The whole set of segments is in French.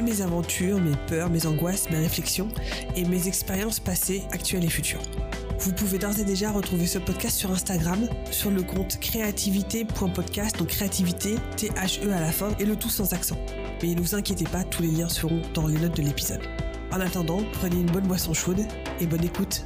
mes aventures, mes peurs, mes angoisses, mes réflexions et mes expériences passées, actuelles et futures. Vous pouvez d'ores et déjà retrouver ce podcast sur Instagram, sur le compte créativité.podcast, donc créativité, T-H-E à la fin, et le tout sans accent. Mais ne vous inquiétez pas, tous les liens seront dans les notes de l'épisode. En attendant, prenez une bonne boisson chaude et bonne écoute.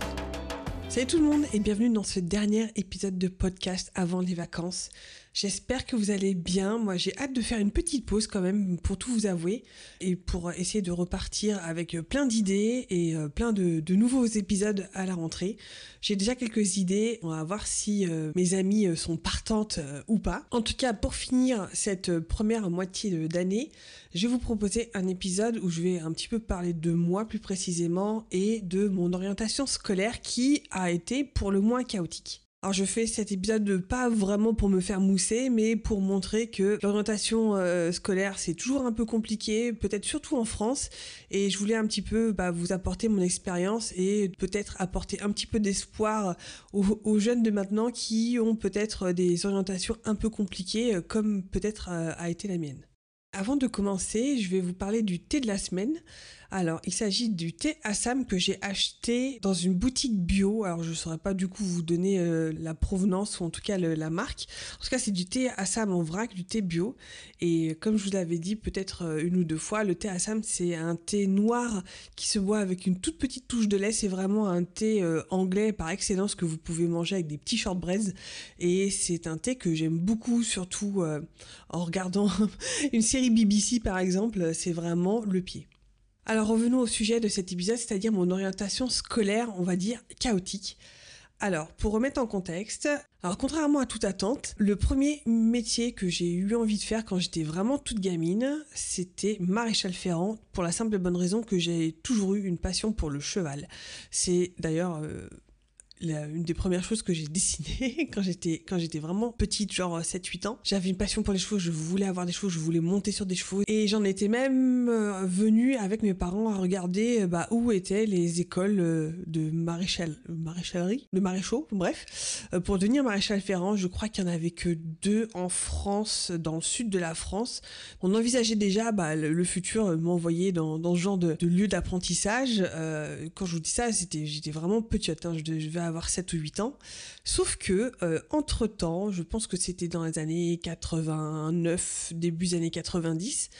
Salut tout le monde et bienvenue dans ce dernier épisode de podcast avant les vacances. J'espère que vous allez bien. Moi, j'ai hâte de faire une petite pause quand même pour tout vous avouer et pour essayer de repartir avec plein d'idées et euh, plein de, nouveaux épisodes à la rentrée. J'ai déjà quelques idées. On va voir si euh, mes amis euh, sont partantes ou pas. En tout cas, pour finir cette première moitié d'année, je vais vous proposer un épisode où je vais un petit peu parler de moi plus précisément et de mon orientation scolaire qui a été pour le moins chaotique. Alors je fais cet épisode pas vraiment pour me faire mousser, mais pour montrer que l'orientation euh, scolaire c'est toujours un peu compliqué, peut-être surtout en France, et je voulais un petit peu bah, vous apporter mon expérience et peut-être apporter un petit peu d'espoir aux, jeunes de maintenant qui ont peut-être des orientations un peu compliquées, comme peut-être euh, a été la mienne. Avant de commencer, je vais vous parler du thé de la semaine. Alors, il s'agit du thé Assam que j'ai acheté dans une boutique bio. Alors, je ne saurais pas du coup vous donner euh, la provenance ou en tout cas la marque. En tout cas, c'est du thé Assam en vrac, du thé bio. Et comme je vous l'avais dit peut-être euh, une ou deux fois, le thé Assam, c'est un thé noir qui se boit avec une toute petite touche de lait. C'est vraiment un thé euh, anglais par excellence que vous pouvez manger avec des petits shortbreads. Et c'est un thé que j'aime beaucoup, surtout en regardant une série BBC par exemple. C'est vraiment le pied. Alors revenons au sujet de cet épisode, c'est-à-dire mon orientation scolaire, on va dire chaotique. Alors, pour remettre en contexte, alors contrairement à toute attente, le premier métier que j'ai eu envie de faire quand j'étais vraiment toute gamine, c'était maréchal ferrant, pour la simple et bonne raison que j'ai toujours eu une passion pour le cheval. C'est d'ailleurs euh, une des premières choses que j'ai dessinées quand j'étais quand j'étais vraiment petite, genre 7-8 ans. J'avais une passion pour les chevaux, je voulais avoir des chevaux, je voulais monter sur des chevaux et j'en étais même euh, venue avec mes parents à regarder euh, bah, où étaient les écoles euh, de maréchal maréchalerie, de maréchaux, bref, pour devenir maréchal ferrant. Je crois qu'il y en avait que deux en France, dans le sud de la France. On envisageait déjà bah, le, futur m'envoyer dans, dans ce genre de, de lieu d'apprentissage. quand je vous dis ça, c'était j'étais vraiment petite. Hein, je, je vais avoir 7 ou 8 ans. Sauf que, euh, entre-temps, je pense que c'était dans les années 89, début des années 90,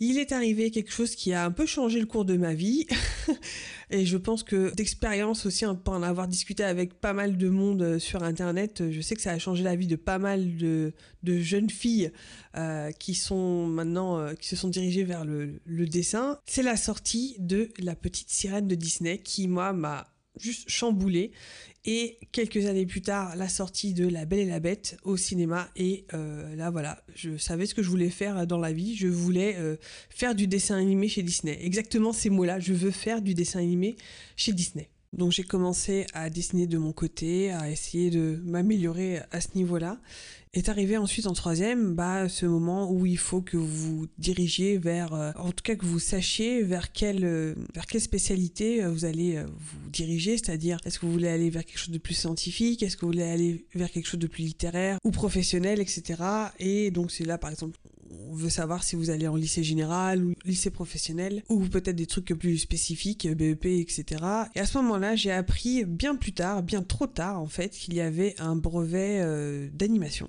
il est arrivé quelque chose qui a un peu changé le cours de ma vie. et je pense que d'expérience aussi, pour en avoir discuté avec pas mal de monde euh, sur Internet, je sais que ça a changé la vie de pas mal de, jeunes filles euh, qui sont maintenant, qui se sont dirigées vers le, le dessin. C'est la sortie de La Petite Sirène de Disney qui, moi, m'a juste chamboulé. Et quelques années plus tard, la sortie de La Belle et la Bête au cinéma. Et euh, là, voilà, je savais ce que je voulais faire dans la vie. Je voulais euh, faire du dessin animé chez Disney. Exactement ces mots-là. Je veux faire du dessin animé chez Disney. Donc j'ai commencé à dessiner de mon côté, à essayer de m'améliorer à ce niveau-là. Est arrivé ensuite en troisième, bah ce moment où il faut que vous dirigiez vers, euh, en tout cas que vous sachiez vers quelle euh, vers quelle spécialité euh, vous allez vous diriger, c'est-à-dire est-ce que vous voulez aller vers quelque chose de plus scientifique, est-ce que vous voulez aller vers quelque chose de plus littéraire ou professionnel, etc. Et donc c'est là par exemple on veut savoir si vous allez en lycée général ou lycée professionnel ou peut-être des trucs plus spécifiques, BEP, etc. Et à ce moment-là, j'ai appris bien plus tard, bien trop tard en fait, qu'il y avait un brevet d'animation.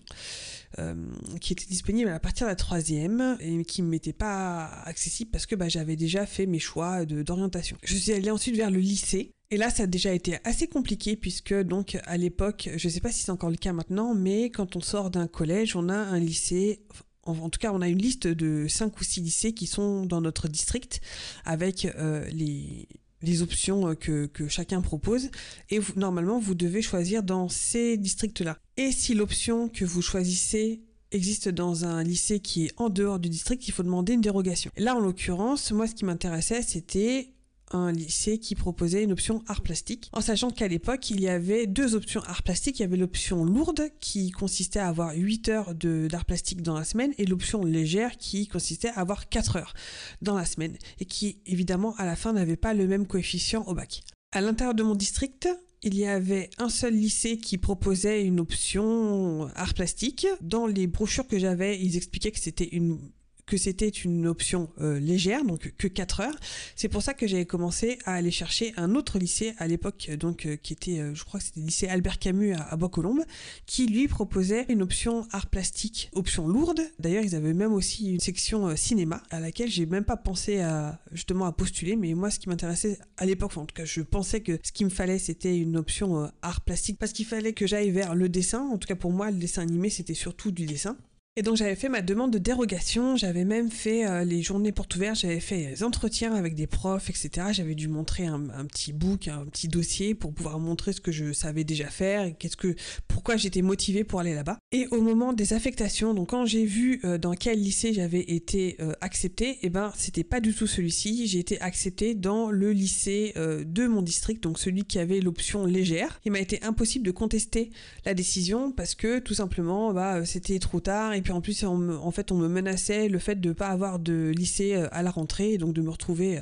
Euh, qui était disponible à partir de la troisième et qui ne m'était pas accessible parce que bah, j'avais déjà fait mes choix d'orientation. Je suis allée ensuite vers le lycée et là, ça a déjà été assez compliqué puisque donc à l'époque, je ne sais pas si c'est encore le cas maintenant, mais quand on sort d'un collège, on a un lycée. En, tout cas, on a une liste de 5 ou 6 lycées qui sont dans notre district avec euh, les, options euh, que, que chacun propose et normalement vous devez choisir dans ces districts-là. Et si l'option que vous choisissez existe dans un lycée qui est en dehors du district, il faut demander une dérogation. là, en l'occurrence, moi, ce qui m'intéressait, c'était un lycée qui proposait une option art plastique, en sachant qu'à l'époque, il y avait deux options art plastique. Il y avait l'option lourde qui consistait à avoir 8 heures d'art plastique dans la semaine et l'option légère qui consistait à avoir 4 heures dans la semaine et qui évidemment à la fin n'avait pas le même coefficient au bac. À l'intérieur de mon district, il y avait un seul lycée qui proposait une option art plastique. Dans les brochures que j'avais, ils expliquaient que c'était une que c'était une option euh, légère, donc que 4 heures. C'est pour ça que j'avais commencé à aller chercher un autre lycée à l'époque, donc euh, qui était, euh, je crois que c'était le lycée Albert Camus à, Bois-Colombes, qui lui proposait une option art plastique, option lourde. D'ailleurs, ils avaient même aussi une section cinéma à laquelle j'ai même pas pensé à justement à postuler, mais moi, ce qui m'intéressait à l'époque, en tout cas, je pensais que ce qu'il me fallait, c'était une option art plastique parce qu'il fallait que j'aille vers le dessin. En tout cas, pour moi, le dessin animé, c'était surtout du dessin. Et donc j'avais fait ma demande de dérogation, j'avais même fait euh, les journées portes ouvertes, j'avais fait des entretiens avec des profs, etc. J'avais dû montrer un, petit book, un petit dossier pour pouvoir montrer ce que je savais déjà faire et qu'est-ce que, pourquoi j'étais motivée pour aller là-bas. Et au moment des affectations, donc quand j'ai vu euh, dans quel lycée j'avais été euh, acceptée, et eh ben c'était pas du tout celui-ci. J'ai été acceptée dans le lycée de mon district, donc celui qui avait l'option légère. Il m'a été impossible de contester la décision parce que tout simplement, bah c'était trop tard puis en plus, en fait, on me menaçait le fait de ne pas avoir de lycée euh, à la rentrée, donc de me retrouver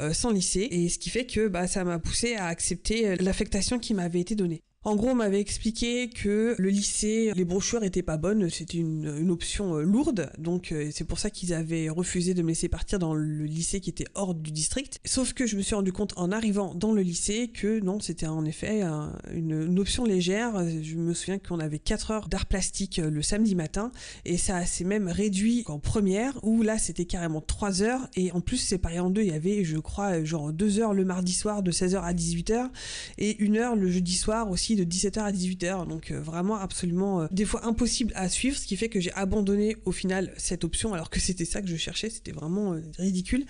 euh, sans lycée. Et ce qui fait que bah, ça m'a poussé à accepter euh, l'affectation qui m'avait été donnée. En gros, on m'avait expliqué que le lycée, les brochures étaient pas bonnes, c'était une, option euh, lourde, donc euh, c'est pour ça qu'ils avaient refusé de me laisser partir dans le lycée qui était hors du district. Sauf que je me suis rendu compte en arrivant dans le lycée que non, c'était en effet une, option légère. Je me souviens qu'on avait 4 heures d'art plastique euh, le samedi matin, et ça s'est même réduit en première, où là c'était carrément 3 heures, et en plus séparé en deux, il y avait, je crois, genre 2 heures le mardi soir de 16h à 18h, et 1 heure le jeudi soir aussi de 17h à 18h, donc euh, vraiment absolument euh, des fois impossible à suivre, ce qui fait que j'ai abandonné au final cette option alors que c'était ça que je cherchais, c'était vraiment euh, ridicule.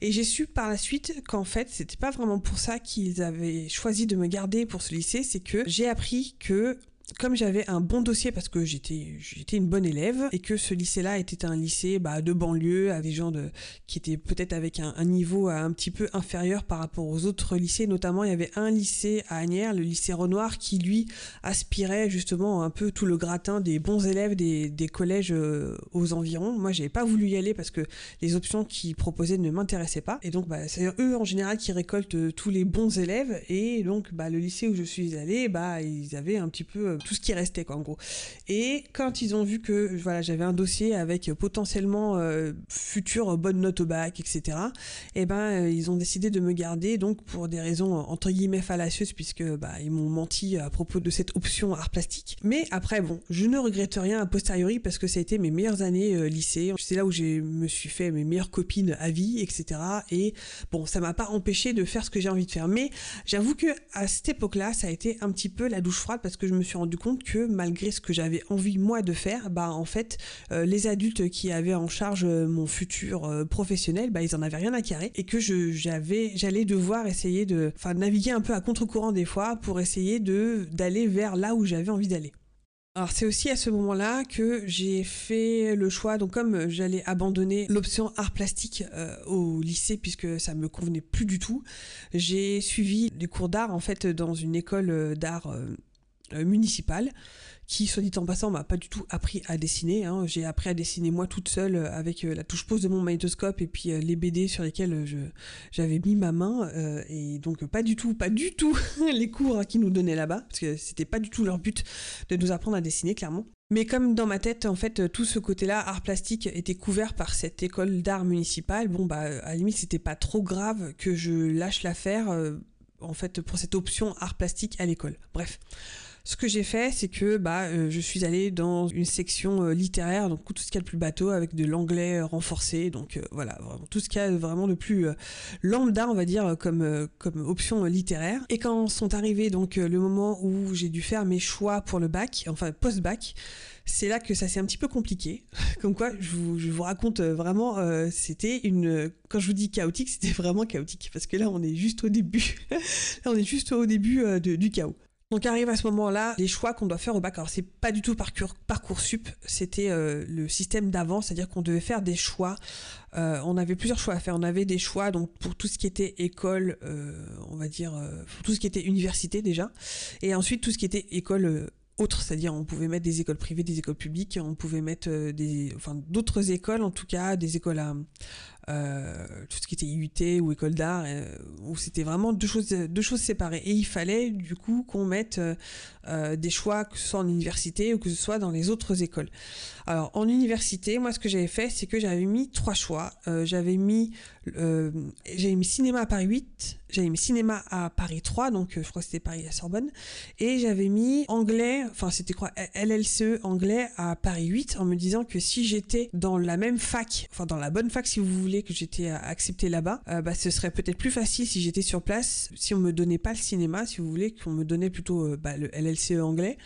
Et j'ai su par la suite qu'en fait c'était pas vraiment pour ça qu'ils avaient choisi de me garder pour ce lycée, c'est que j'ai appris que comme j'avais un bon dossier parce que j'étais j'étais une bonne élève et que ce lycée-là était un lycée bah, de banlieue avec des gens de qui étaient peut-être avec un, niveau un petit peu inférieur par rapport aux autres lycées. Notamment il y avait un lycée à Agnières le lycée Renoir qui lui aspirait justement un peu tout le gratin des bons élèves des, des collèges euh, aux environs. Moi j'avais pas voulu y aller parce que les options qu'ils proposaient ne m'intéressaient pas. Et donc bah, c'est eux en général qui récoltent tous les bons élèves. Et donc bah, le lycée où je suis allée bah ils avaient un petit peu euh, tout ce qui restait quoi en gros. Et quand ils ont vu que voilà j'avais un dossier avec potentiellement euh, future bonne note au bac, etc. Et eh ben euh, ils ont décidé de me garder donc pour des raisons entre guillemets fallacieuses puisque bah ils m'ont menti à propos de cette option art plastique. Mais après bon, je ne regrette rien a posteriori parce que ça a été mes meilleures années euh, lycée. C'est là où je me suis fait mes meilleures copines à vie, etc. Et bon, ça m'a pas empêché de faire ce que j'ai envie de faire. Mais j'avoue que à cette époque-là, ça a été un petit peu la douche froide parce que je me suis rendu compte que malgré ce que j'avais envie moi de faire, bah en fait euh, les adultes qui avaient en charge euh, mon futur euh, professionnel, bah ils en avaient rien à carrer et que je j'avais j'allais devoir essayer de enfin naviguer un peu à contre-courant des fois pour essayer de d'aller vers là où j'avais envie d'aller. Alors c'est aussi à ce moment-là que j'ai fait le choix, donc comme j'allais abandonner l'option art plastique au lycée puisque ça me convenait plus du tout, j'ai suivi des cours d'art en fait dans une école d'art municipale qui, soit dit en passant, m'a pas du tout appris à dessiner. Hein. J'ai appris à dessiner moi toute seule euh, avec euh, la touche pause de mon magnétoscope et puis les BD sur lesquels j'avais mis ma main. et donc pas du tout, pas du tout les cours hein, qu'ils nous donnaient là-bas, parce que c'était pas du tout leur but de nous apprendre à dessiner, clairement. Mais comme dans ma tête, en fait, tout ce côté-là, art plastique, était couvert par cette école d'art municipale, bon, bah, à la limite, c'était pas trop grave que je lâche l'affaire, en fait, pour cette option art plastique à l'école. Bref. Ce que j'ai fait, c'est que bah, euh, je suis allée dans une section euh, littéraire, donc tout ce qu'il y a de plus bateau, avec de l'anglais euh, renforcé, donc voilà, tout ce qu'il y a vraiment de plus lambda, on va dire, comme, comme option littéraire. Et quand sont arrivés donc le moment où j'ai dû faire mes choix pour le bac, enfin post-bac, c'est là que ça s'est un petit peu compliqué. Comme quoi, je vous, je vous raconte vraiment, c'était une. Quand je vous dis chaotique, c'était vraiment chaotique parce que là, on est juste au début. là, on est juste au début du chaos. Donc arrive à ce moment-là les choix qu'on doit faire au bac. Alors c'est pas du tout parcours parcoursup, c'était euh, le système d'avant, c'est-à-dire qu'on devait faire des choix. Euh, on avait plusieurs choix à faire. On avait des choix donc pour tout ce qui était école, euh, on va dire pour tout ce qui était université déjà, et ensuite tout ce qui était école autre, c'est-à-dire on pouvait mettre des écoles privées, des écoles publiques, on pouvait mettre des, enfin d'autres écoles en tout cas, des écoles à, euh, tout ce qui était IUT ou école d'art, euh, où c'était vraiment deux choses, deux choses séparées. Et il fallait du coup qu'on mette euh, des choix, que ce soit en université ou que ce soit dans les autres écoles. Alors en université, moi ce que j'avais fait, c'est que j'avais mis trois choix. j'avais mis, j'avais mis cinéma à Paris 8, j'avais mis cinéma à Paris 3, donc je crois que c'était Paris à Sorbonne, et j'avais mis anglais, enfin c'était quoi, LLCE anglais à Paris 8, en me disant que si j'étais dans la même fac, enfin dans la bonne fac si vous voulez, que j'étais accepté là-bas, euh, bah, ce serait peut-être plus facile si j'étais sur place, si on me donnait pas le cinéma, si vous voulez, qu'on me donnait plutôt euh, bah, le LLCE anglais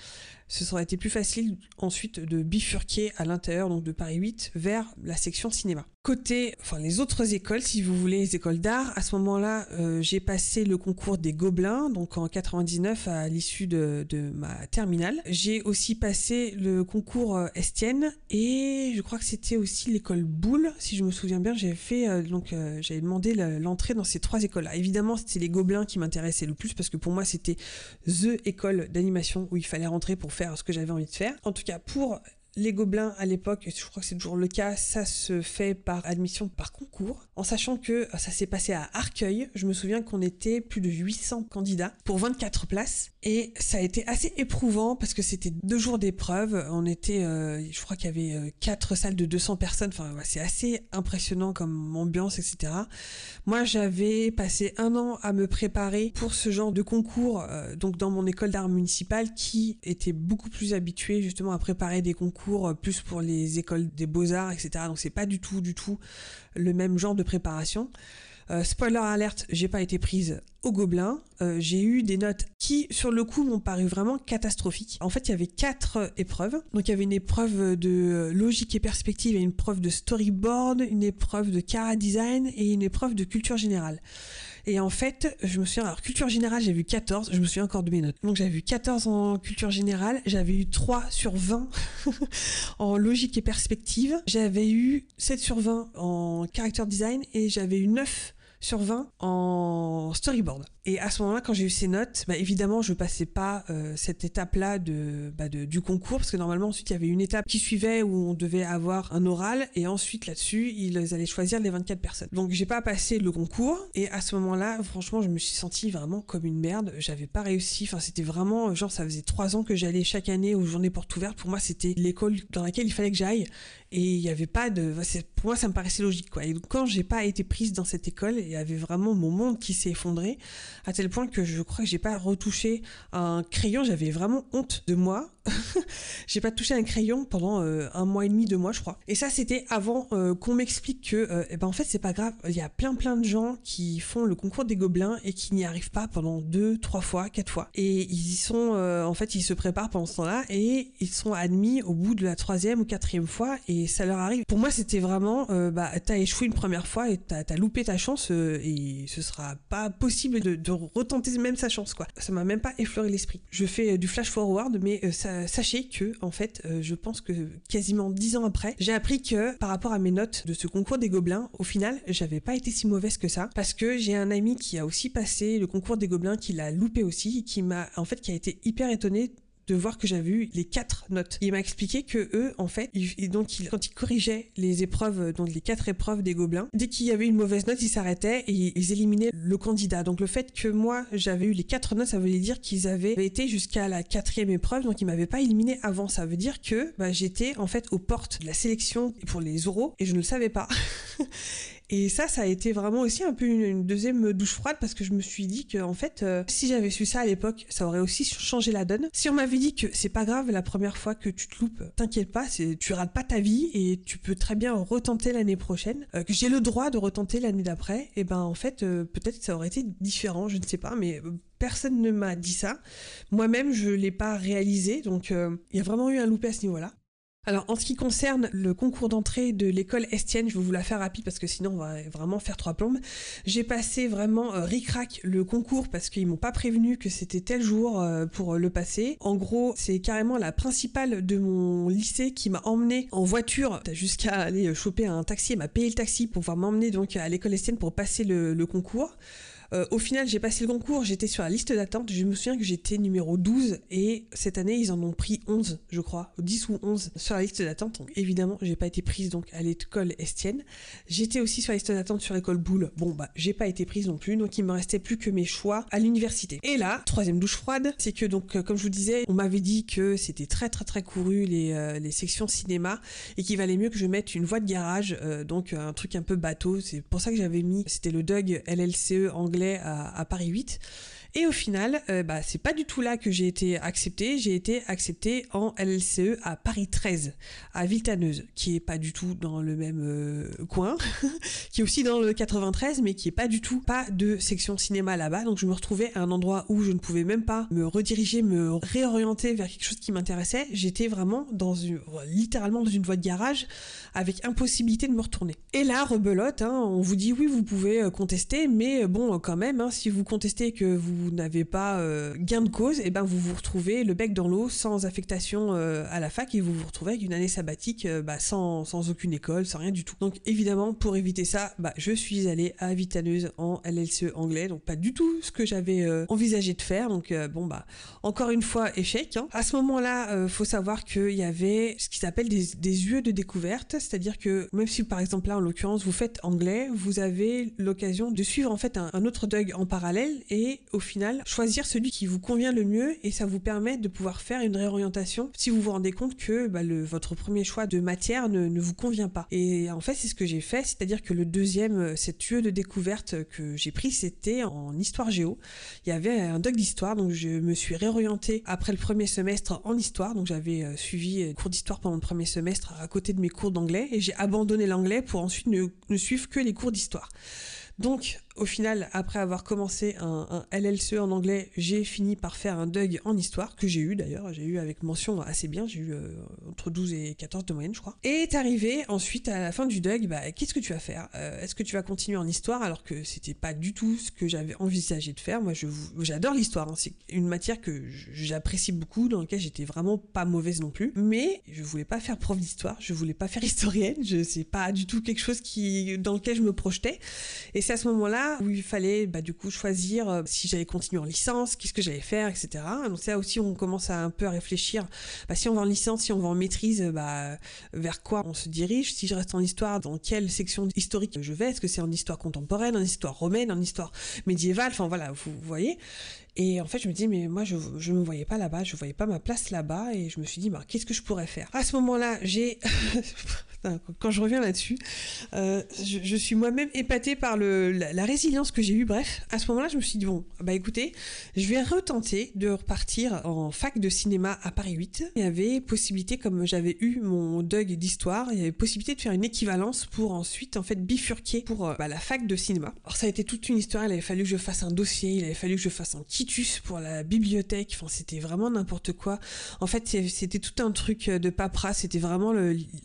ce serait été plus facile ensuite de bifurquer à l'intérieur donc de Paris 8 vers la section cinéma. Côté, enfin les autres écoles, si vous voulez, les écoles d'art, à ce moment-là, euh, j'ai passé le concours des Gobelins, donc en 99 à l'issue de, de, ma terminale. J'ai aussi passé le concours euh, Estienne et je crois que c'était aussi l'école Boulle, si je me souviens bien. J'avais fait euh, donc j'avais demandé l'entrée dans ces trois écoles-là. Évidemment, c'était les Gobelins qui m'intéressaient le plus parce que pour moi c'était the école d'animation où il fallait rentrer pour ce que j'avais envie de faire. En tout cas, pour les gobelins à l'époque, je crois que c'est toujours le cas, ça se fait par admission par concours, en sachant que euh, ça s'est passé à Arcueil. Je me souviens qu'on était plus de 800 candidats pour 24 places et ça a été assez éprouvant parce que c'était deux jours d'épreuve. On était, euh, je crois qu'il y avait euh, quatre salles de 200 personnes. Enfin, c'est assez impressionnant comme ambiance, etc. Moi, j'avais passé un an à me préparer pour ce genre de concours, donc dans mon école d'art municipale qui était beaucoup plus habituée justement à préparer des concours euh, plus pour les écoles des beaux-arts, etc. Donc c'est pas du tout, du tout le même genre de préparation. Euh, spoiler alerte, j'ai pas été prise au Gobelin. Euh, j'ai eu des notes qui, sur le coup, m'ont paru vraiment catastrophiques. En fait, il y avait quatre épreuves. Donc, il y avait une épreuve de logique et perspective, et une épreuve de storyboard, une épreuve de cara design et une épreuve de culture générale. Et en fait, je me souviens, alors culture générale, j'ai vu 14, je me souviens encore de mes notes. Donc j'avais vu 14 en culture générale, j'avais eu 3 sur 20 en logique et perspective, j'avais eu 7 sur 20 en character design et j'avais eu 9 sur 20 en storyboard. Et à ce moment-là, quand j'ai eu ces notes, bah, évidemment, je passais pas euh, cette étape-là bah, de, du concours, parce que normalement, ensuite, il y avait une étape qui suivait où on devait avoir un oral, et ensuite, là-dessus, ils allaient choisir les 24 personnes. Donc, j'ai pas passé le concours, et à ce moment-là, franchement, je me suis sentie vraiment comme une merde. J'avais pas réussi. Enfin, c'était vraiment, genre, ça faisait trois ans que j'allais chaque année aux journées portes ouvertes. Pour moi, c'était l'école dans laquelle il fallait que j'aille, et il y avait pas de, pour moi, ça me paraissait logique, quoi. Et donc, quand j'ai pas été prise dans cette école, y avait vraiment mon monde qui s'est effondré à tel point que je crois que j'ai pas retouché un crayon. J'avais vraiment honte de moi. j'ai pas touché un crayon pendant euh, un mois et demi, deux mois, je crois. Et ça, c'était avant euh, qu'on m'explique que, euh, eh ben en fait, c'est pas grave. Il y a plein plein de gens qui font le concours des gobelins et qui n'y arrivent pas pendant deux, trois fois, quatre fois. Et ils y sont, en fait, ils se préparent pendant ce temps-là et ils sont admis au bout de la troisième ou quatrième fois et ça leur arrive. Pour moi, c'était vraiment, bah, t'as échoué une première fois et t'as as loupé ta chance et ce sera pas possible de, de retenter même sa chance, quoi. Ça m'a même pas effleuré l'esprit. Je fais du flash forward, mais ça sachez que, en fait, euh, je pense que quasiment dix ans après, j'ai appris que par rapport à mes notes de ce concours des gobelins, au final, j'avais pas été si mauvaise que ça, parce que j'ai un ami qui a aussi passé le concours des gobelins, qui l'a loupé aussi, qui m'a, en fait, qui a été hyper étonné de voir que j'avais eu les quatre notes. Il m'a expliqué que eux, en fait, donc quand ils corrigeaient les épreuves, donc les quatre épreuves des gobelins, dès qu'il y avait une mauvaise note, ils s'arrêtaient et ils éliminaient le candidat. Donc le fait que moi j'avais eu les quatre notes, ça voulait dire qu'ils avaient été jusqu'à la quatrième épreuve, donc ils m'avaient pas éliminé avant. Ça veut dire que bah, j'étais en fait aux portes de la sélection pour les oraux et je ne le savais pas. Et ça, ça a été vraiment aussi un peu une, deuxième douche froide parce que je me suis dit que en fait, euh, si j'avais su ça à l'époque, ça aurait aussi changé la donne. Si on m'avait dit que c'est pas grave la première fois que tu te loupes, t'inquiète pas, tu rates pas ta vie et tu peux très bien retenter l'année prochaine, euh, que j'ai le droit de retenter l'année d'après, et ben en fait euh, peut-être ça aurait été différent, je ne sais pas, mais personne ne m'a dit ça. Moi-même, je l'ai pas réalisé, donc il y a vraiment eu un loupé à ce niveau-là. Alors en ce qui concerne le concours d'entrée de l'école Estienne, je vais vous la faire rapide parce que sinon on va vraiment faire trois plombes. J'ai passé vraiment euh, ric-rac le concours parce qu'ils m'ont pas prévenu que c'était tel jour euh, pour le passer. En gros, c'est carrément la principale de mon lycée qui m'a emmené en voiture jusqu'à aller choper un taxi. Elle m'a payé le taxi pour pouvoir m'emmener donc à l'école Estienne pour passer le concours. Euh, au final, j'ai passé le concours, j'étais sur la liste d'attente. Je me souviens que j'étais numéro 12 et cette année, ils en ont pris 11, je crois, 10 ou 11 sur la liste d'attente. Donc évidemment, j'ai pas été prise donc à l'école Estienne. J'étais aussi sur la liste d'attente sur l'école Boulle. Bon bah, j'ai pas été prise non plus, donc il me restait plus que mes choix à l'université. Et là, troisième douche froide, c'est que donc euh, comme je vous disais, on m'avait dit que c'était très très très couru les, euh, les sections cinéma et qu'il valait mieux que je mette une voie de garage, donc un truc un peu bateau. C'est pour ça que j'avais mis, c'était le Doug LLCE anglais à, Paris 8. Et au final, euh, bah, c'est pas du tout là que j'ai été acceptée. J'ai été acceptée en LLCE à Paris 13, à Villetaneuse, qui est pas du tout dans le même euh, coin, qui est aussi dans le 93, mais qui est pas du tout pas de section cinéma là-bas. Donc je me retrouvais à un endroit où je ne pouvais même pas me rediriger, me réorienter vers quelque chose qui m'intéressait. J'étais vraiment dans une, littéralement dans une voie de garage avec impossibilité de me retourner. Et là, rebelote, hein, on vous dit oui, vous pouvez euh, contester, mais bon, quand même, hein, si vous contestez que vous vous n'avez pas euh, gain de cause, et eh ben vous vous retrouvez le bec dans l'eau, sans affectation euh, à la fac, et vous vous retrouvez avec une année sabbatique euh, bah, sans, sans, aucune école, sans rien du tout. Donc évidemment, pour éviter ça, bah, je suis allée à Vitaneuse en LLCE anglais, donc pas du tout ce que j'avais envisagé de faire. Donc bon bah encore une fois échec. Hein. À ce moment-là, faut savoir qu'il y avait ce qui s'appelle des, yeux de découverte, c'est-à-dire que même si par exemple là en l'occurrence vous faites anglais, vous avez l'occasion de suivre en fait un, un autre DUG en parallèle et au final choisir celui qui vous convient le mieux et ça vous permet de pouvoir faire une réorientation si vous vous rendez compte que bah, votre premier choix de matière ne, vous convient pas. Et en fait, c'est ce que j'ai fait, c'est-à-dire que le deuxième, euh, cette lieu de découverte que j'ai pris, c'était en histoire géo. Il y avait un doc d'histoire, donc je me suis réorientée après le premier semestre en histoire, donc j'avais euh, suivi euh, cours d'histoire pendant le premier semestre à côté de mes cours d'anglais et j'ai abandonné l'anglais pour ensuite ne, ne suivre que les cours d'histoire. Donc, au final, après avoir commencé un, LLCE en anglais, j'ai fini par faire un DUG en histoire, que j'ai eu d'ailleurs, j'ai eu avec mention assez bien, j'ai eu euh, entre 12 et 14 de moyenne, je crois. Et est arrivé ensuite à la fin du DUG, bah, qu'est-ce que tu vas faire? Euh, Est-ce que tu vas continuer en histoire alors que c'était pas du tout ce que j'avais envisagé de faire? Moi, j'adore l'histoire, hein. c'est une matière que j'apprécie beaucoup, dans laquelle j'étais vraiment pas mauvaise non plus, mais je voulais pas faire prof d'histoire, je voulais pas faire historienne, je sais pas du tout quelque chose qui dans lequel je me projetais. Et c'est à ce moment-là où il fallait bah, du coup choisir euh, si j'allais continuer en licence, qu'est-ce que j'allais faire, etc. Donc là aussi on commence à un peu à réfléchir. Bah, si on va en licence, si on va en maîtrise, bah, vers quoi on se dirige? Si je reste en histoire, dans quelle section historique je vais? Est-ce que c'est en histoire contemporaine, en histoire romaine, en histoire médiévale? Enfin voilà, vous voyez. Et en fait, je me dis, mais moi, je ne me voyais pas là-bas, je voyais pas ma place là-bas, et je me suis dit, bah, qu'est-ce que je pourrais faire? À ce moment-là, j'ai quand je reviens là-dessus, euh, je, suis moi-même épatée par la, résilience que j'ai eue. Bref, à ce moment-là, je me suis dit, bon, bah écoutez, je vais retenter de repartir en fac de cinéma à Paris 8. Il y avait possibilité, comme j'avais eu mon DUG d'histoire, il y avait possibilité de faire une équivalence pour ensuite, en fait, bifurquer pour euh, bah, la fac de cinéma. Alors ça a été toute une histoire, il avait fallu que je fasse un dossier, il avait fallu que je fasse un quitus pour la bibliothèque, enfin c'était vraiment n'importe quoi. En fait, c'était tout un truc de paperasse, c'était vraiment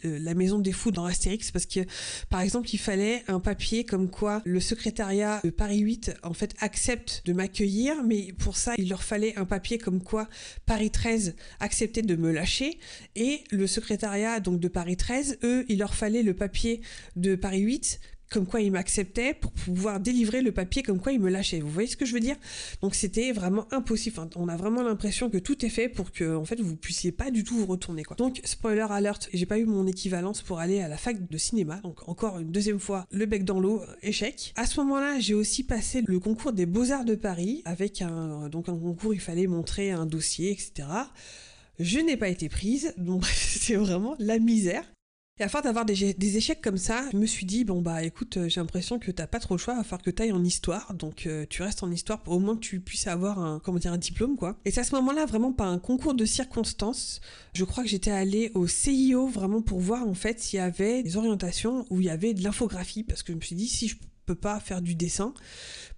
la maison des fous dans Astérix parce que, par exemple, il fallait un papier comme quoi le secrétariat de Paris 8, en fait, accepte de m'accueillir, mais pour ça, il leur fallait un papier comme quoi Paris 13 acceptait de me lâcher et le secrétariat, donc, de Paris 13, eux, il leur fallait le papier de Paris 8 comme quoi il m'acceptait pour pouvoir délivrer le papier comme quoi il me lâchait. Vous voyez ce que je veux dire? Donc c'était vraiment impossible. On a vraiment l'impression que tout est fait pour que en fait vous puissiez pas du tout vous retourner quoi. Donc spoiler alert, j'ai pas eu mon équivalence pour aller à la fac de cinéma. Donc encore une deuxième fois le bec dans l'eau, euh, échec. À ce moment-là, j'ai aussi passé le concours des Beaux-Arts de Paris avec un donc un concours, il fallait montrer un dossier, etc. Je n'ai pas été prise, donc c'est vraiment la misère. Et à d'avoir des, échecs comme ça, je me suis dit, bon bah écoute, euh, j'ai l'impression que t'as pas trop le choix, va falloir que t'ailles en histoire, donc euh, tu restes en histoire pour au moins que tu puisses avoir un, comment un diplôme quoi. Et c'est à ce moment-là vraiment pas un concours de circonstances, je crois que j'étais allée au CIO vraiment pour voir en fait s'il y avait des orientations où il y avait de l'infographie, parce que je me suis dit, si je peux pas faire du dessin.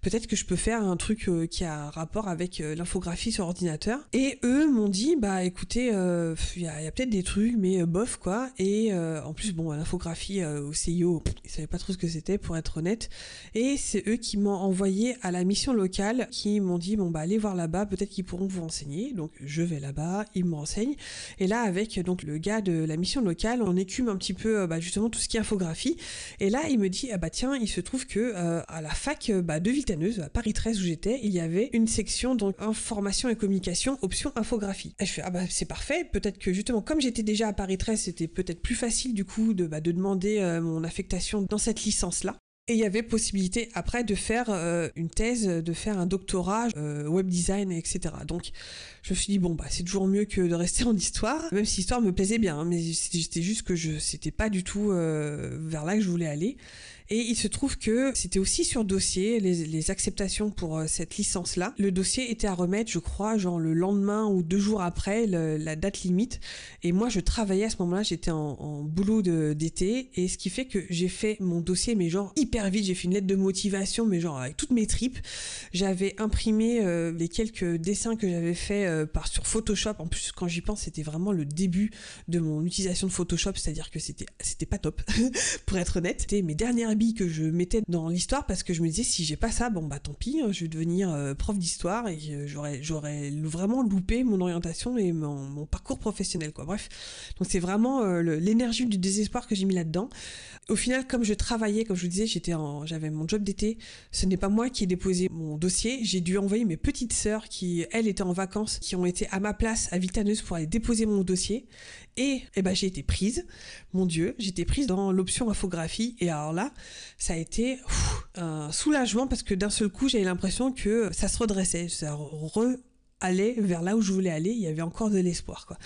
Peut-être que je peux faire un truc euh, qui a rapport avec euh, l'infographie sur ordinateur. Et eux m'ont dit, bah écoutez, euh, il y a, peut-être des trucs, mais bof quoi. Et en plus, bon, l'infographie au CIO, ils savaient pas trop ce que c'était, pour être honnête. Et c'est eux qui m'ont envoyé à la mission locale, qui m'ont dit, bon bah allez voir là-bas, peut-être qu'ils pourront vous renseigner. Donc je vais là-bas, ils me renseignent. Et là, avec donc le gars de la mission locale, on écume un petit peu bah, justement tout ce qui est infographie. Et là, il me dit, ah bah tiens, il se trouve que euh, à la fac euh, bah, de Vitaneuse, à Paris 13 où j'étais, il y avait une section donc information et communication, option infographie. Et je fais ah bah c'est parfait, peut-être que justement comme j'étais déjà à Paris 13, c'était peut-être plus facile du coup de, bah, de demander euh, mon affectation dans cette licence là. Et il y avait possibilité après de faire une thèse, de faire un doctorat web design, etc. Donc je me suis dit bon bah c'est toujours mieux que de rester en histoire, même si l'histoire me plaisait bien, hein, mais c'était juste que je c'était pas du tout vers là que je voulais aller. Et il se trouve que c'était aussi sur dossier, les, acceptations pour euh, cette licence-là. Le dossier était à remettre, je crois, genre le lendemain ou deux jours après la date limite. Et moi, je travaillais à ce moment-là, j'étais en, boulot d'été. Et ce qui fait que j'ai fait mon dossier, mais genre hyper vite. J'ai fait une lettre de motivation, mais genre avec toutes mes tripes. J'avais imprimé euh, les quelques dessins que j'avais fait euh, par sur Photoshop. En plus, quand j'y pense, c'était vraiment le début de mon utilisation de Photoshop, c'est-à-dire que c'était c'était pas top, pour être honnête. C'était mes dernières que je mettais dans l'histoire parce que je me disais si j'ai pas ça, bon bah tant pis, hein, je vais devenir euh, prof d'histoire et j'aurais vraiment loupé mon orientation et mon, parcours professionnel quoi. Bref, donc c'est vraiment euh, l'énergie du désespoir que j'ai mis là-dedans. Au final, comme je travaillais, comme je vous disais, j'étais j'avais mon job d'été. Ce n'est pas moi qui ai déposé mon dossier. J'ai dû envoyer mes petites sœurs qui, elles, étaient en vacances, qui ont été à ma place à Vitaneuse pour aller déposer mon dossier. Et, eh ben, j'ai été prise. Mon Dieu, j'étais prise dans l'option infographie. Et alors là, ça a été un soulagement parce que d'un seul coup, j'avais l'impression que ça se redressait. Ça re allait vers là où je voulais aller, il y avait encore de l'espoir. Quoi.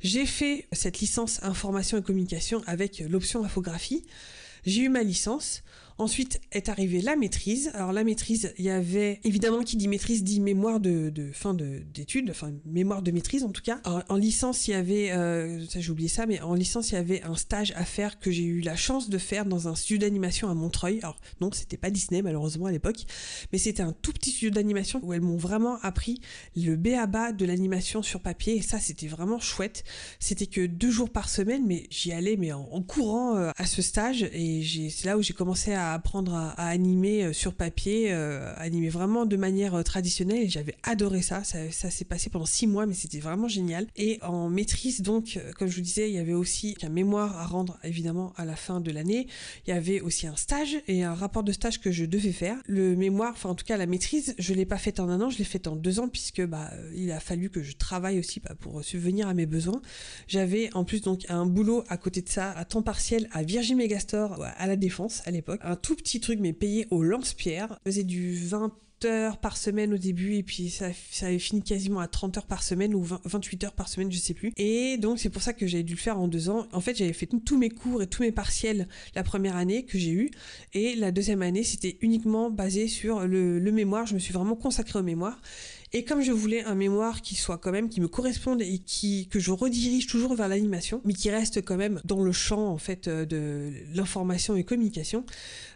J'ai fait cette licence information et communication avec l'option infographie. J'ai eu ma licence. Ensuite est arrivée la maîtrise. Alors la maîtrise, il y avait évidemment qui dit maîtrise dit mémoire de, fin d'études, enfin mémoire de maîtrise en tout cas. en licence, il y avait, euh, ça j'ai oublié ça, mais en licence il y avait un stage à faire que j'ai eu la chance de faire dans un studio d'animation à Montreuil. Alors non, c'était pas Disney malheureusement à l'époque, mais c'était un tout petit studio d'animation où elles m'ont vraiment appris le B à bas de l'animation sur papier et ça c'était vraiment chouette. C'était que deux jours par semaine, mais j'y allais mais en, courant euh, à ce stage et c'est là où j'ai commencé à apprendre à, animer euh, sur papier, euh, animer vraiment de manière euh, traditionnelle j'avais adoré ça. Ça, s'est passé pendant six mois, mais c'était vraiment génial. Et en maîtrise, donc, comme je vous disais, il y avait aussi un mémoire à rendre évidemment à la fin de l'année. Il y avait aussi un stage et un rapport de stage que je devais faire. Le mémoire, enfin en tout cas la maîtrise, je l'ai pas fait en un an, je l'ai fait en deux ans puisque bah il a fallu que je travaille aussi bah, pour subvenir à mes besoins. J'avais en plus donc un boulot à côté de ça à temps partiel à Virgin Megastore à la Défense à l'époque, un tout petit truc, mais payé au lance-pierre. Je faisais du 20 heures par semaine au début et puis ça, avait fini quasiment à 30 heures par semaine ou 28 heures par semaine, je sais plus. Et donc c'est pour ça que j'avais dû le faire en deux ans. En fait, j'avais fait tous mes cours et tous mes partiels la première année que j'ai eu et la deuxième année, c'était uniquement basé sur le, le mémoire. Je me suis vraiment consacrée au mémoire. Et comme je voulais un mémoire qui soit quand même, qui me corresponde et qui, que je redirige toujours vers l'animation, mais qui reste quand même dans le champ, en fait, euh, de l'information et communication,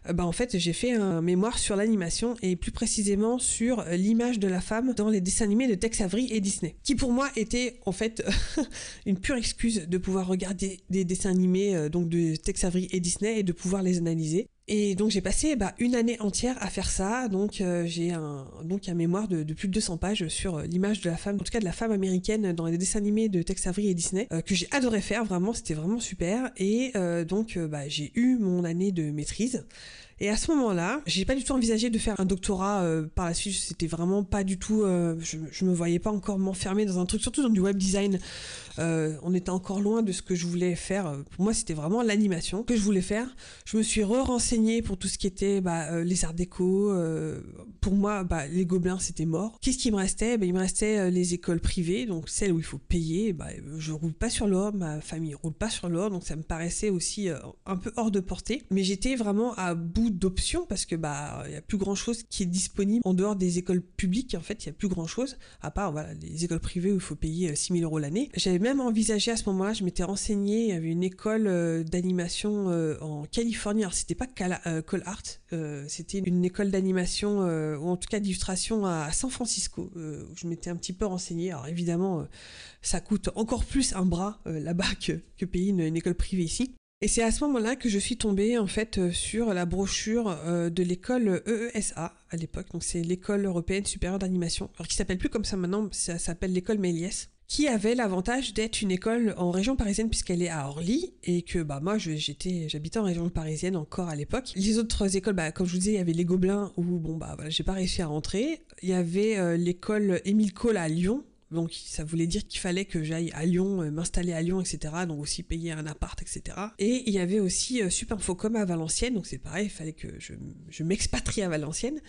euh, bah, en fait, j'ai fait un mémoire sur l'animation et plus précisément sur l'image de la femme dans les dessins animés de Tex Avery et Disney. Qui pour moi était, en fait, une pure excuse de pouvoir regarder des dessins animés, euh, donc de Tex Avery et Disney et de pouvoir les analyser. Et donc j'ai passé bah, une année entière à faire ça. Donc euh, j'ai un donc un mémoire de, plus de 200 pages sur euh, l'image de la femme, en tout cas de la femme américaine dans les dessins animés de Tex Avery et Disney, euh, que j'ai adoré faire. Vraiment, c'était vraiment super. Et donc bah, j'ai eu mon année de maîtrise. Et à ce moment-là, j'ai pas du tout envisagé de faire un doctorat par la suite. C'était vraiment pas du tout. Je, je, me voyais pas encore m'enfermer dans un truc, surtout dans du web design. Euh, on était encore loin de ce que je voulais faire. Pour moi, c'était vraiment l'animation que je voulais faire. Je me suis re-renseignée pour tout ce qui était bah, les arts déco. pour moi, bah, les gobelins, c'était mort. Qu'est-ce qui me restait? Bah, Il me restait les écoles privées, donc celles où il faut payer. Bah, je roule pas sur l'or, ma famille roule pas sur l'or, donc ça me paraissait aussi un peu hors de portée. Mais j'étais vraiment à bout d'options parce que bah il y a plus grand chose qui est disponible en dehors des écoles publiques. En fait, il y a plus grand chose à part voilà les écoles privées où il faut payer 6000 euros l'année. Même envisagé à ce moment-là, je m'étais renseignée, il y avait une école d'animation en Californie. Alors c'était pas Call Art, c'était une école d'animation ou en tout cas d'illustration à San Francisco. où je m'étais un petit peu renseignée. Alors évidemment, ça coûte encore plus un bras là-bas que, que payer une école privée ici. Et c'est à ce moment-là que je suis tombée en fait euh, sur la brochure euh, de l'école EESA à l'époque. Donc c'est l'école européenne supérieure d'animation, alors qui s'appelle plus comme ça maintenant, ça s'appelle l'école Méliès qui avait l'avantage d'être une école en région parisienne puisqu'elle est à Orly et que bah moi j'étais j'habitais en région parisienne encore à l'époque. Les autres écoles bah comme je vous disais il y avait les Gobelins où bon bah voilà j'ai pas réussi à rentrer. Il y avait euh, l'école Émile Cole à Lyon donc ça voulait dire qu'il fallait que j'aille à Lyon, euh, m'installer à Lyon, etc. Donc aussi payer un appart, etc. Et il y avait aussi euh, Superfocom à Valenciennes, donc c'est pareil, il fallait que je, m'expatrie à Valenciennes.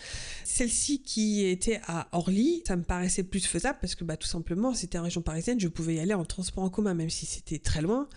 Celle-ci qui était à Orly, ça me paraissait plus faisable parce que bah, tout simplement c'était en région parisienne, je pouvais y aller en transport en commun, même si c'était très loin,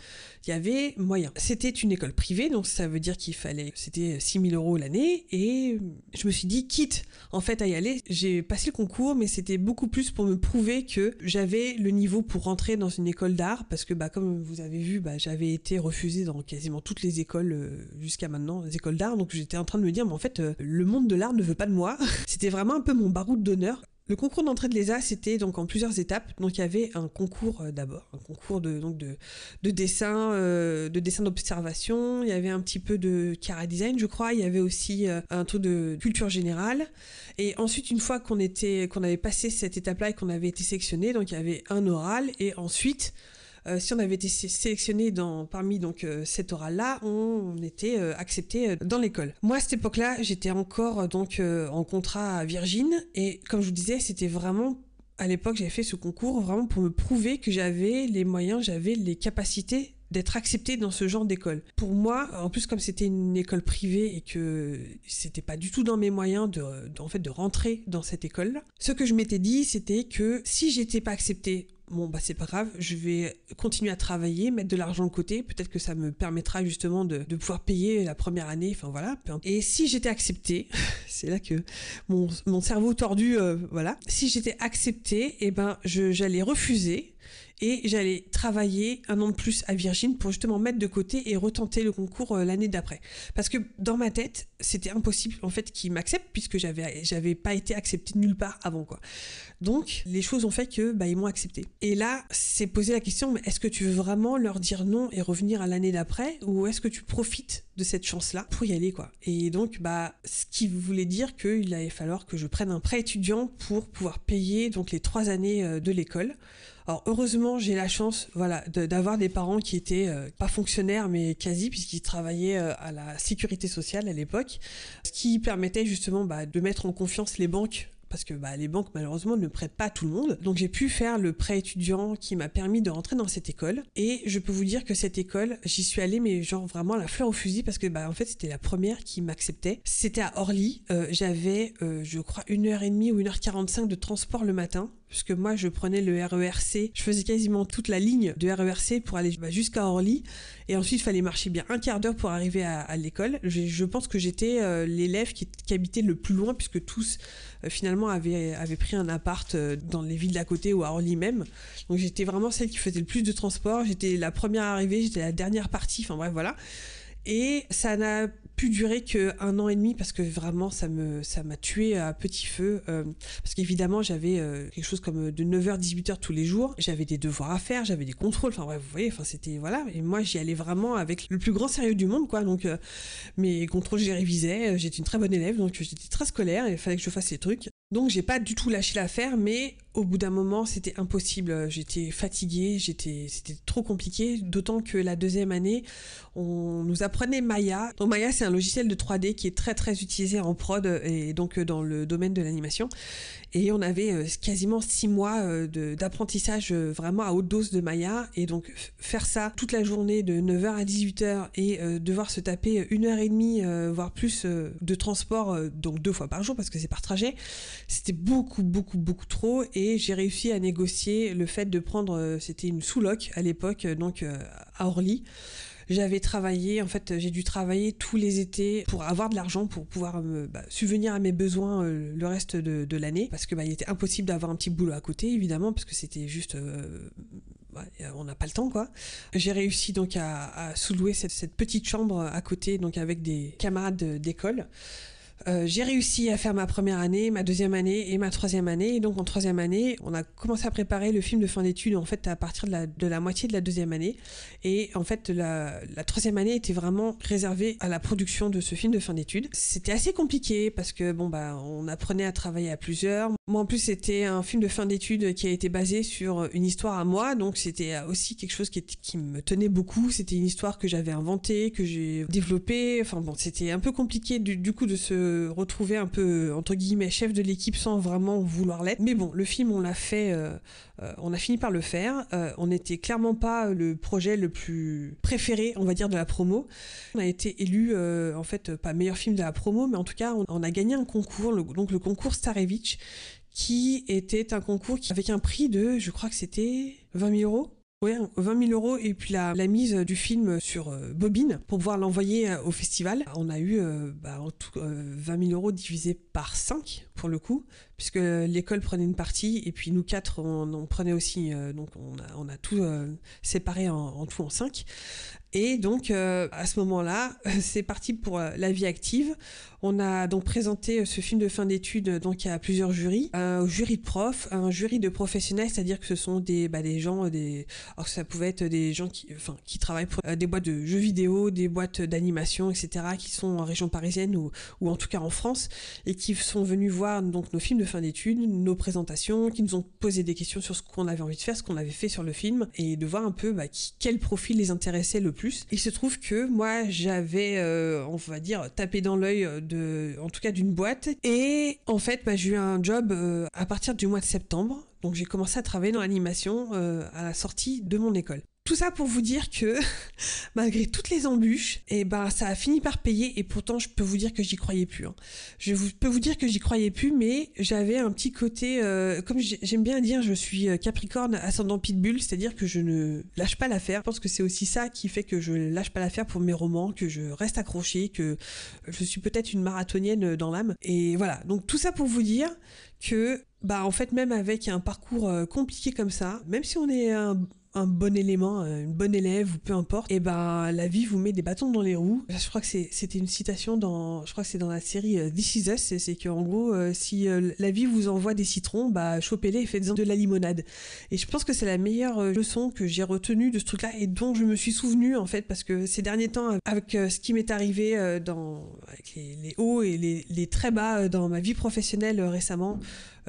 il y avait moyen. C'était une école privée, donc ça veut dire qu'il fallait, c'était 6000 euros l'année, et je me suis dit, quitte en fait à y aller, j'ai passé le concours, mais c'était beaucoup plus pour me prouver que j'avais le niveau pour rentrer dans une école d'art parce que bah comme vous avez vu bah, j'avais été refusée dans quasiment toutes les écoles euh, jusqu'à maintenant les écoles d'art. Donc j'étais en train de me dire mais en fait euh, le monde de l'art ne veut pas de moi. C'était vraiment un peu mon baroud d'honneur le concours d'entrée de l'ESA, c'était donc en plusieurs étapes. Donc il y avait un concours euh, d'abord, un concours de donc de, de dessin, euh, de dessin d'observation. Il y avait un petit peu de cara design, je crois. Il y avait aussi euh, un truc de culture générale. Et ensuite, une fois qu'on était, qu'on avait passé cette étape-là et qu'on avait été sélectionné, donc il y avait un oral et ensuite euh, si on avait été sélectionné dans, parmi donc euh, cet oral-là, on, était euh, accepté dans l'école. Moi, à cette époque-là, j'étais encore donc en contrat à Virgin et comme je vous disais, c'était vraiment à l'époque, j'avais fait ce concours vraiment pour me prouver que j'avais les moyens, j'avais les capacités d'être accepté dans ce genre d'école. Pour moi, en plus comme c'était une école privée et que c'était pas du tout dans mes moyens de, en fait de rentrer dans cette école, ce que je m'étais dit c'était que si j'étais pas accepté bon bah c'est pas grave, je vais continuer à travailler, mettre de l'argent de côté, peut-être que ça me permettra justement de, pouvoir payer la première année, enfin voilà. Et si j'étais acceptée, c'est là que mon, cerveau tordu, euh, voilà, si j'étais acceptée, et eh ben j'allais refuser et j'allais travailler un an de plus à Virgin pour justement mettre de côté et retenter le concours euh, l'année d'après. Parce que dans ma tête, c'était impossible en fait qu'ils m'acceptent puisque j'avais j'avais pas été accepté nulle part avant quoi. Donc les choses ont fait que bah ils m'ont accepté. Et là, c'est poser la question mais est-ce que tu veux vraiment leur dire non et revenir à l'année d'après ou est-ce que tu profites de cette chance-là pour y aller quoi? Et donc bah ce qui voulait dire qu'il allait falloir que je prenne un prêt étudiant pour pouvoir payer donc les trois années euh, de l'école alors heureusement, j'ai la chance, voilà, d'avoir des parents qui étaient euh, pas fonctionnaires mais quasi puisqu'ils travaillaient euh, à la sécurité sociale à l'époque, ce qui permettait justement bah, de mettre en confiance les banques parce que bah, les banques malheureusement ne prêtent pas à tout le monde. Donc j'ai pu faire le prêt étudiant qui m'a permis de rentrer dans cette école. Et je peux vous dire que cette école, j'y suis allée mais genre vraiment la fleur au fusil parce que bah en fait c'était la première qui m'acceptait. C'était à Orly. Euh, j'avais je crois une heure et demie ou une heure quarante-cinq de transport le matin puisque moi je prenais le RERC, je faisais quasiment toute la ligne de RERC pour aller bah, jusqu'à Orly, et ensuite il fallait marcher bien un quart d'heure pour arriver à, l'école. Je, pense que j'étais euh, l'élève qui, habitait le plus loin, puisque tous euh, finalement avaient, pris un appart euh, dans les villes d'à côté ou à Orly même. Donc j'étais vraiment celle qui faisait le plus de transport, j'étais la première arrivée, j'étais la dernière partie, enfin bref voilà. Et ça n'a pu durer que un an et demi parce que vraiment ça me ça m'a tué à petit feu euh, parce qu'évidemment j'avais euh, quelque chose comme de 9h 18h tous les jours. J'avais des devoirs à faire j'avais des contrôles enfin bref vous voyez enfin c'était voilà. Et moi j'y allais vraiment avec le plus grand sérieux du monde quoi. Donc euh, mes contrôles j'ai révisé j'étais une très bonne élève donc j'étais très scolaire et il fallait que je fasse ces trucs. Donc j'ai pas du tout lâché l'affaire mais au bout d'un moment, c'était impossible. J'étais fatiguée, j'étais, c'était trop compliqué. D'autant que la deuxième année, on nous apprenait Maya. Donc Maya, c'est un logiciel de 3D qui est très très utilisé en prod et donc dans le domaine de l'animation. Et on avait euh, quasiment six mois euh, d'apprentissage euh, vraiment à haute dose de Maya. Et donc faire ça toute la journée de 9h à 18h et devoir se taper une heure et demie, voire plus de transport, donc deux fois par jour parce que c'est par trajet, c'était beaucoup beaucoup beaucoup trop. Et j'ai réussi à négocier le fait de prendre, euh, c'était une sous-loc à l'époque, euh, donc euh, à Orly. J'avais travaillé, en fait, j'ai dû travailler tous les étés pour avoir de l'argent pour pouvoir me bah, subvenir à mes besoins le reste de, l'année, parce que bah, il était impossible d'avoir un petit boulot à côté, évidemment, parce que c'était juste euh, on n'a pas le temps quoi. J'ai réussi donc à, sous-louer cette, cette, petite chambre à côté donc avec des camarades d'école euh, j'ai réussi à faire ma première année, ma deuxième année et ma troisième année. Et donc en troisième année, on a commencé à préparer le film de fin d'études en fait à partir de la, de la, moitié de la deuxième année. Et en fait, la, la troisième année était vraiment réservée à la production de ce film de fin d'études. C'était assez compliqué parce que bon bah on apprenait à travailler à plusieurs. Moi en plus c'était un film de fin d'études qui a été basé sur une histoire à moi, donc c'était aussi quelque chose qui, qui me tenait beaucoup. C'était une histoire que j'avais inventée, que j'ai développée. Enfin bon, c'était un peu compliqué du, du coup de se retrouver un peu, entre guillemets, chef de l'équipe sans vraiment vouloir l'être. Mais bon, le film, on l'a fait, euh, euh, on a fini par le faire. Euh, on n'était clairement pas le projet le plus préféré, on va dire, de la promo. On a été élu, en fait, pas meilleur film de la promo, mais en tout cas, on, a gagné un concours, donc le concours Starevich, qui était un concours avec un prix de, je crois que c'était 20 000 euros. Oui, 20 000 euros et puis la, mise du film sur euh, bobine pour pouvoir l'envoyer euh, au festival. On a eu euh, bah, en tout, 20 000 euros divisé par 5 pour le coup, puisque l'école prenait une partie et puis nous quatre on, prenait aussi, donc on a, on a tout séparé en, tout en 5. Et donc, euh, à ce moment-là, c'est parti pour euh, la vie active. On a donc présenté euh, ce film de fin d'études donc à plusieurs jurys, un jury de profs, un jury de professionnels, c'est-à-dire que ce sont des, bah, des gens, des, alors ça pouvait être des gens qui, enfin, qui travaillent pour des boîtes de jeux vidéo, des boîtes d'animation, etc., qui sont en région parisienne ou, ou en tout cas en France et qui sont venus voir donc nos films de fin d'études, nos présentations, qui nous ont posé des questions sur ce qu'on avait envie de faire, ce qu'on avait fait sur le film et de voir un peu bah, quel profil les intéressait le plus il se trouve que moi, j'avais, euh, on va dire, tapé dans l'œil de, en tout cas d'une boîte. Et en fait, bah, j'ai eu un job euh, à partir du mois de septembre. Donc j'ai commencé à travailler dans l'animation euh, à la sortie de mon école. Tout ça pour vous dire que malgré toutes les embûches, et eh ben ça a fini par payer et pourtant je peux vous dire que j'y croyais plus. Hein. Je peux vous dire que j'y croyais plus, mais j'avais un petit côté, euh, comme j'aime bien dire, je suis euh, Capricorne ascendant Pitbull, c'est-à-dire que je ne lâche pas l'affaire. Je pense que c'est aussi ça qui fait que je lâche pas l'affaire pour mes romans, que je reste accrochée, que je suis peut-être une marathonienne dans l'âme. Et voilà, donc tout ça pour vous dire que bah en fait même avec un parcours euh, compliqué comme ça, même si on est un un bon élément, euh, une bonne élève ou peu importe, et ben la vie vous met des bâtons dans les roues. Je crois que c'était une citation dans, je crois que c'est dans la série euh, This Is Us, c'est qu'en gros, euh, si la vie vous envoie des citrons, bah chopez-les et faites-en de la limonade. Et je pense que c'est la meilleure leçon que j'ai retenue de ce truc-là et dont je me suis souvenu en fait parce que ces derniers temps, avec ce qui m'est arrivé dans avec les, hauts et les, très bas dans ma vie professionnelle récemment.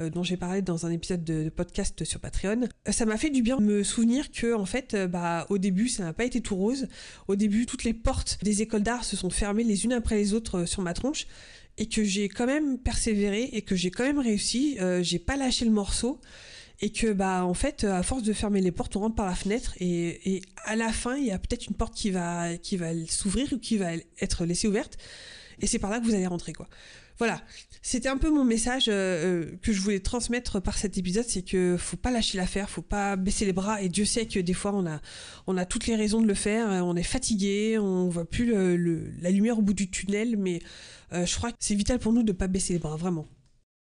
Euh, dont j'ai parlé dans un épisode de, podcast sur Patreon. Euh, ça m'a fait du bien de me souvenir que, en fait, euh, bah, au début, ça n'a pas été tout rose. Au début, toutes les portes des écoles d'art se sont fermées les unes après les autres sur ma tronche et que j'ai quand même persévéré et que j'ai quand même réussi. j'ai pas lâché le morceau et que bah en fait à force de fermer les portes on rentre par la fenêtre et, et à la fin il y a peut-être une porte qui va qui va s'ouvrir ou qui va être laissée ouverte et c'est par là que vous allez rentrer quoi voilà, c'était un peu mon message euh, euh, que je voulais transmettre par cet épisode, c'est que faut pas lâcher l'affaire, faut pas baisser les bras. Et Dieu sait que des fois on a, on a toutes les raisons de le faire, on est fatigué, on voit plus la lumière au bout du tunnel, mais euh, je crois que c'est vital pour nous de pas baisser les bras, vraiment.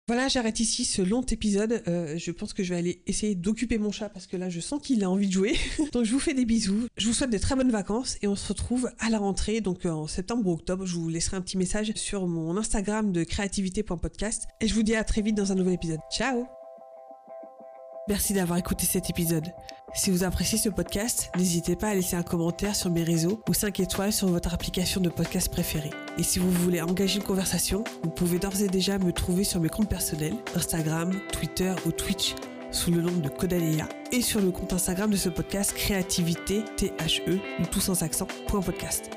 Voilà, j'arrête ici ce long épisode. Euh, je pense que je vais aller essayer d'occuper mon chat parce que là, je sens qu'il a envie de jouer. donc, je vous fais des bisous. Je vous souhaite de très bonnes vacances et on se retrouve à la rentrée, donc euh, en septembre ou octobre. Je vous laisserai un petit message sur mon Instagram de créativité.podcast et je vous dis à très vite dans un nouvel épisode. Ciao Merci d'avoir écouté cet épisode. Si vous appréciez ce podcast, n'hésitez pas à laisser un commentaire sur mes réseaux ou 5 étoiles sur votre application de podcast préférée. Et si vous voulez engager une conversation, vous pouvez d'ores et déjà me trouver sur mes comptes personnels, Instagram, Twitter ou Twitch sous le nom de Codalea et sur le compte Instagram de ce podcast Créativité THE ou tout sans accent podcast.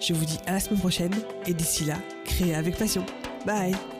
Je vous dis à la semaine prochaine et d'ici là, créez avec passion. Bye